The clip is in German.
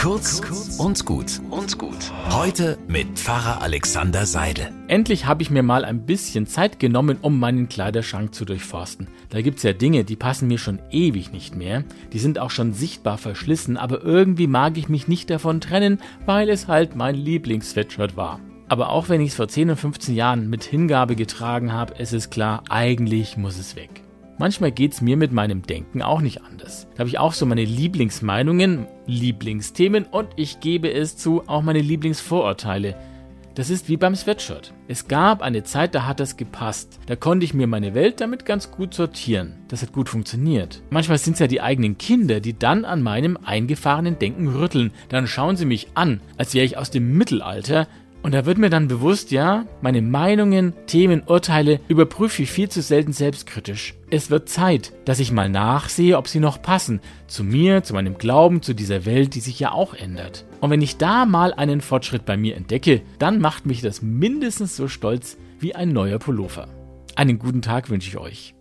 Kurz und gut und gut. Heute mit Pfarrer Alexander Seidel. Endlich habe ich mir mal ein bisschen Zeit genommen, um meinen Kleiderschrank zu durchforsten. Da gibt es ja Dinge, die passen mir schon ewig nicht mehr. Die sind auch schon sichtbar verschlissen, aber irgendwie mag ich mich nicht davon trennen, weil es halt mein Lieblings-Sweatshirt war. Aber auch wenn ich es vor 10 und 15 Jahren mit Hingabe getragen habe, es ist klar, eigentlich muss es weg. Manchmal geht es mir mit meinem Denken auch nicht anders. Da habe ich auch so meine Lieblingsmeinungen, Lieblingsthemen und ich gebe es zu, auch meine Lieblingsvorurteile. Das ist wie beim Sweatshirt. Es gab eine Zeit, da hat das gepasst. Da konnte ich mir meine Welt damit ganz gut sortieren. Das hat gut funktioniert. Manchmal sind es ja die eigenen Kinder, die dann an meinem eingefahrenen Denken rütteln. Dann schauen sie mich an, als wäre ich aus dem Mittelalter und da wird mir dann bewusst, ja, meine Meinungen, Themen, Urteile überprüfe ich viel zu selten selbstkritisch. Es wird Zeit, dass ich mal nachsehe, ob sie noch passen. Zu mir, zu meinem Glauben, zu dieser Welt, die sich ja auch ändert. Und wenn ich da mal einen Fortschritt bei mir entdecke, dann macht mich das mindestens so stolz wie ein neuer Pullover. Einen guten Tag wünsche ich euch.